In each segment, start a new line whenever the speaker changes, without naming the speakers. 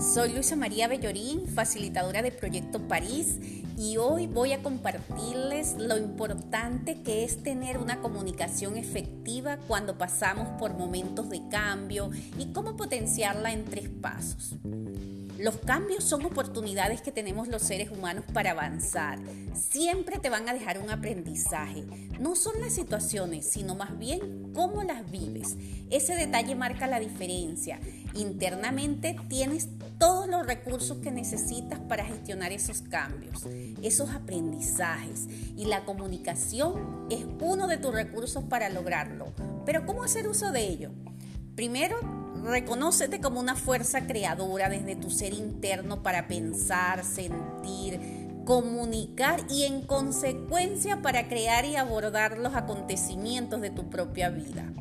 Soy Luisa María Bellorín, facilitadora de Proyecto París, y hoy voy a compartirles lo importante que es tener una comunicación efectiva cuando pasamos por momentos de cambio y cómo potenciarla en tres pasos. Los cambios son oportunidades que tenemos los seres humanos para avanzar. Siempre te van a dejar un aprendizaje. No son las situaciones, sino más bien cómo las vives. Ese detalle marca la diferencia. Internamente tienes todos los recursos que necesitas para gestionar esos cambios, esos aprendizajes. Y la comunicación es uno de tus recursos para lograrlo. Pero ¿cómo hacer uso de ello? Primero, Reconócete como una fuerza creadora desde tu ser interno para pensar, sentir, comunicar y en consecuencia para crear y abordar los acontecimientos de tu propia vida.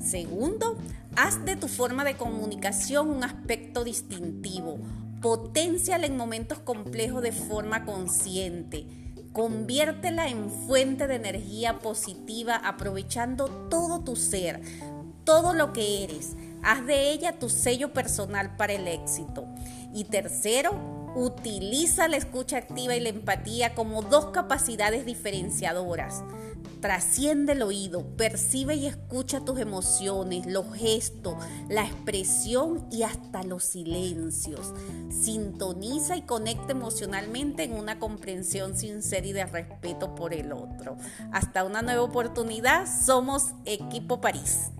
Segundo, haz de tu forma de comunicación un aspecto distintivo. Potenciala en momentos complejos de forma consciente. Conviértela en fuente de energía positiva aprovechando todo tu ser, todo lo que eres Haz de ella tu sello personal para el éxito. Y tercero, utiliza la escucha activa y la empatía como dos capacidades diferenciadoras. Trasciende el oído, percibe y escucha tus emociones, los gestos, la expresión y hasta los silencios. Sintoniza y conecta emocionalmente en una comprensión sincera y de respeto por el otro. Hasta una nueva oportunidad, somos Equipo París.